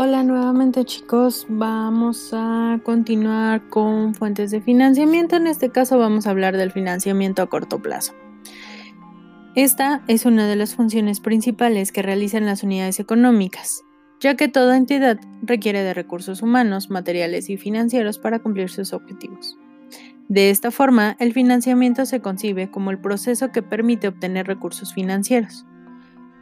Hola nuevamente chicos, vamos a continuar con fuentes de financiamiento. En este caso vamos a hablar del financiamiento a corto plazo. Esta es una de las funciones principales que realizan las unidades económicas, ya que toda entidad requiere de recursos humanos, materiales y financieros para cumplir sus objetivos. De esta forma, el financiamiento se concibe como el proceso que permite obtener recursos financieros.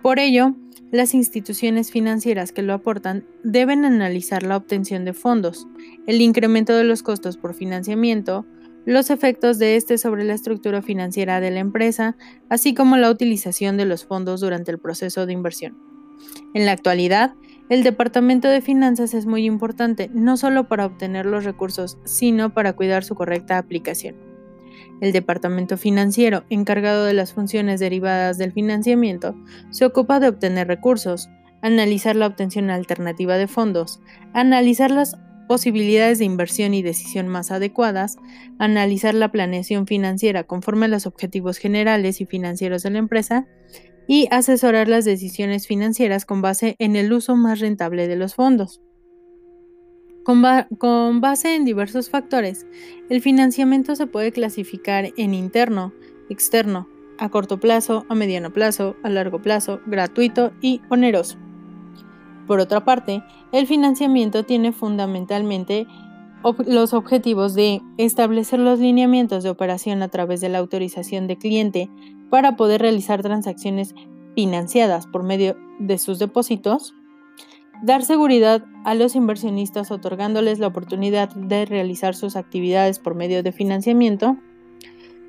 Por ello, las instituciones financieras que lo aportan deben analizar la obtención de fondos, el incremento de los costos por financiamiento, los efectos de este sobre la estructura financiera de la empresa, así como la utilización de los fondos durante el proceso de inversión. En la actualidad, el Departamento de Finanzas es muy importante no solo para obtener los recursos, sino para cuidar su correcta aplicación. El departamento financiero, encargado de las funciones derivadas del financiamiento, se ocupa de obtener recursos, analizar la obtención alternativa de fondos, analizar las posibilidades de inversión y decisión más adecuadas, analizar la planeación financiera conforme a los objetivos generales y financieros de la empresa y asesorar las decisiones financieras con base en el uso más rentable de los fondos. Con, base en diversos factores, el financiamiento se puede clasificar en interno, externo, a corto plazo, a mediano plazo, a largo plazo, gratuito y oneroso. Por otra parte, el financiamiento tiene fundamentalmente los objetivos de establecer los lineamientos de operación a través de la autorización de cliente para poder realizar transacciones financiadas por medio de sus depósitos, Dar seguridad a los inversionistas otorgándoles la oportunidad de realizar sus actividades por medio de financiamiento.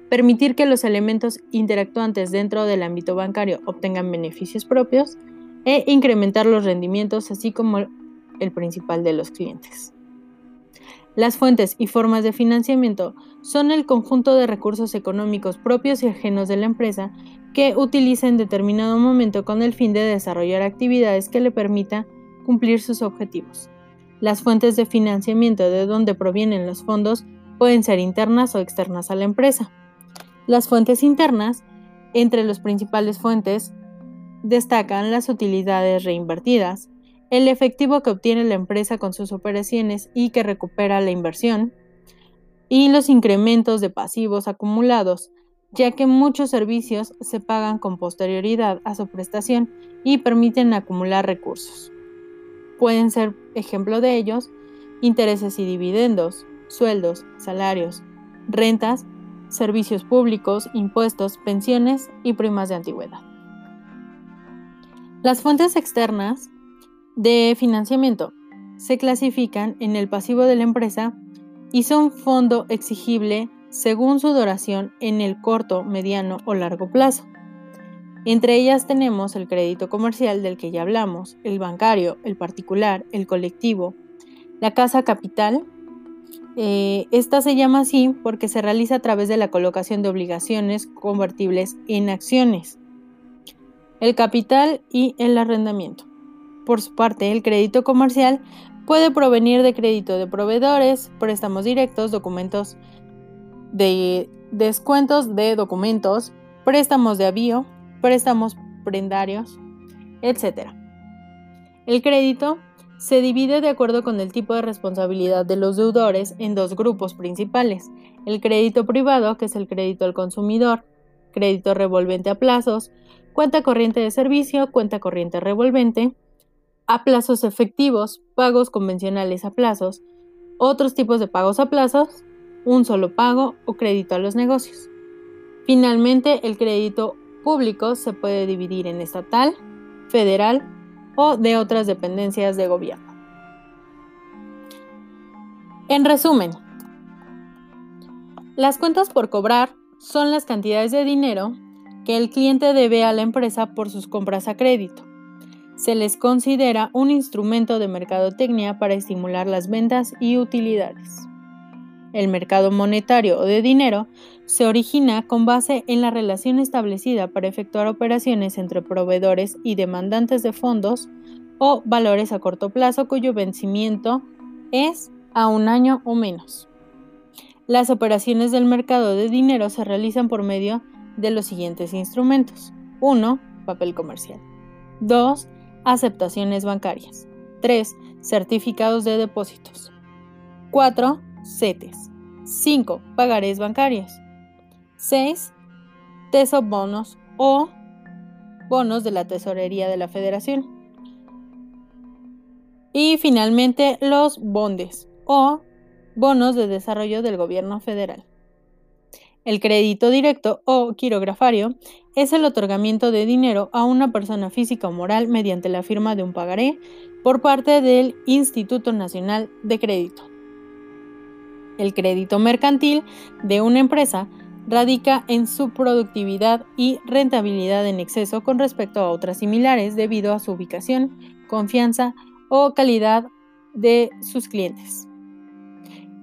Permitir que los elementos interactuantes dentro del ámbito bancario obtengan beneficios propios e incrementar los rendimientos así como el principal de los clientes. Las fuentes y formas de financiamiento son el conjunto de recursos económicos propios y ajenos de la empresa que utiliza en determinado momento con el fin de desarrollar actividades que le permita cumplir sus objetivos. Las fuentes de financiamiento de donde provienen los fondos pueden ser internas o externas a la empresa. Las fuentes internas, entre las principales fuentes, destacan las utilidades reinvertidas, el efectivo que obtiene la empresa con sus operaciones y que recupera la inversión, y los incrementos de pasivos acumulados, ya que muchos servicios se pagan con posterioridad a su prestación y permiten acumular recursos. Pueden ser ejemplo de ellos intereses y dividendos, sueldos, salarios, rentas, servicios públicos, impuestos, pensiones y primas de antigüedad. Las fuentes externas de financiamiento se clasifican en el pasivo de la empresa y son fondo exigible según su duración en el corto, mediano o largo plazo. Entre ellas tenemos el crédito comercial del que ya hablamos, el bancario, el particular, el colectivo, la casa capital. Eh, esta se llama así porque se realiza a través de la colocación de obligaciones convertibles en acciones, el capital y el arrendamiento. Por su parte, el crédito comercial puede provenir de crédito de proveedores, préstamos directos, documentos de descuentos de documentos, préstamos de avío, préstamos prendarios, etc. El crédito se divide de acuerdo con el tipo de responsabilidad de los deudores en dos grupos principales. El crédito privado, que es el crédito al consumidor, crédito revolvente a plazos, cuenta corriente de servicio, cuenta corriente revolvente, a plazos efectivos, pagos convencionales a plazos, otros tipos de pagos a plazos, un solo pago o crédito a los negocios. Finalmente, el crédito público se puede dividir en estatal, federal o de otras dependencias de gobierno. En resumen, las cuentas por cobrar son las cantidades de dinero que el cliente debe a la empresa por sus compras a crédito. Se les considera un instrumento de mercadotecnia para estimular las ventas y utilidades. El mercado monetario o de dinero se origina con base en la relación establecida para efectuar operaciones entre proveedores y demandantes de fondos o valores a corto plazo cuyo vencimiento es a un año o menos. Las operaciones del mercado de dinero se realizan por medio de los siguientes instrumentos. 1. Papel comercial. 2. Aceptaciones bancarias. 3. certificados de depósitos. 4. CETES. 5. Pagarés bancarios. 6. Tesobonos o bonos de la Tesorería de la Federación. Y finalmente los bondes o bonos de desarrollo del gobierno federal. El crédito directo o quirografario es el otorgamiento de dinero a una persona física o moral mediante la firma de un pagaré por parte del Instituto Nacional de Crédito. El crédito mercantil de una empresa radica en su productividad y rentabilidad en exceso con respecto a otras similares debido a su ubicación, confianza o calidad de sus clientes.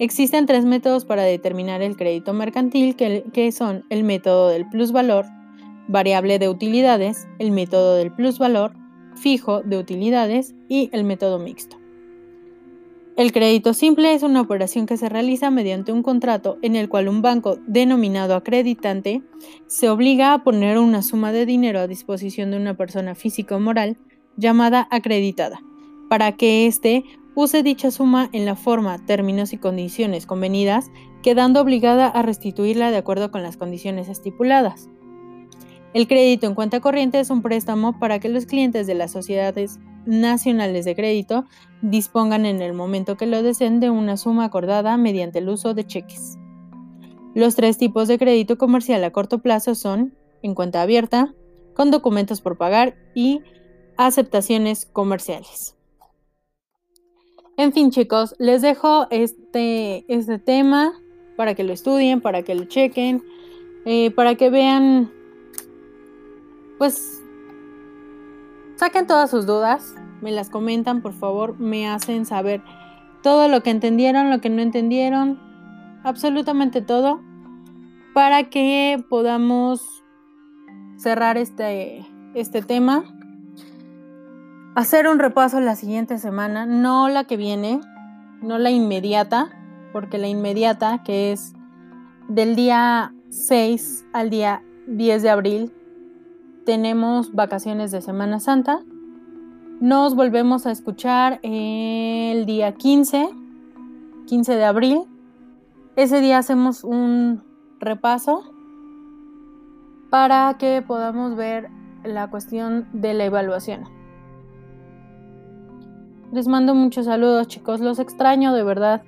Existen tres métodos para determinar el crédito mercantil que, son el método del plusvalor, variable de utilidades, el método del plusvalor, fijo de utilidades y el método mixto. El crédito simple es una operación que se realiza mediante un contrato en el cual un banco denominado acreditante se obliga a poner una suma de dinero a disposición de una persona física o moral llamada acreditada, para que éste use dicha suma en la forma, términos y condiciones convenidas, quedando obligada a restituirla de acuerdo con las condiciones estipuladas. El crédito en cuenta corriente es un préstamo para que los clientes de las sociedades nacionales de crédito dispongan en el momento que lo deseen de una suma acordada mediante el uso de cheques. Los tres tipos de crédito comercial a corto plazo son en cuenta abierta, con documentos por pagar y aceptaciones comerciales. En fin, chicos, les dejo este, este tema para que lo estudien, para que lo chequen, eh, para que vean, pues Saquen todas sus dudas, me las comentan, por favor, me hacen saber todo lo que entendieron, lo que no entendieron, absolutamente todo, para que podamos cerrar este, este tema. Hacer un repaso la siguiente semana, no la que viene, no la inmediata, porque la inmediata, que es del día 6 al día 10 de abril, tenemos vacaciones de Semana Santa. Nos volvemos a escuchar el día 15, 15 de abril. Ese día hacemos un repaso para que podamos ver la cuestión de la evaluación. Les mando muchos saludos chicos, los extraño de verdad.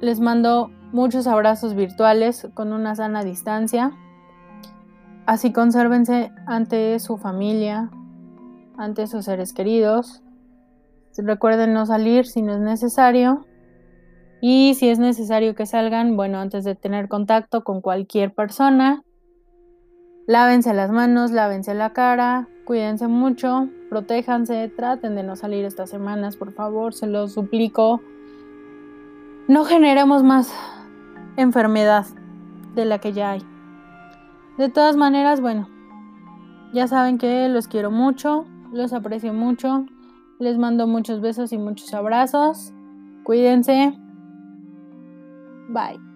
Les mando muchos abrazos virtuales con una sana distancia. Así consérvense ante su familia, ante sus seres queridos. Recuerden no salir si no es necesario. Y si es necesario que salgan, bueno, antes de tener contacto con cualquier persona, lávense las manos, lávense la cara, cuídense mucho, protéjanse, traten de no salir estas semanas, por favor, se los suplico. No generemos más enfermedad de la que ya hay. De todas maneras, bueno, ya saben que los quiero mucho, los aprecio mucho, les mando muchos besos y muchos abrazos. Cuídense. Bye.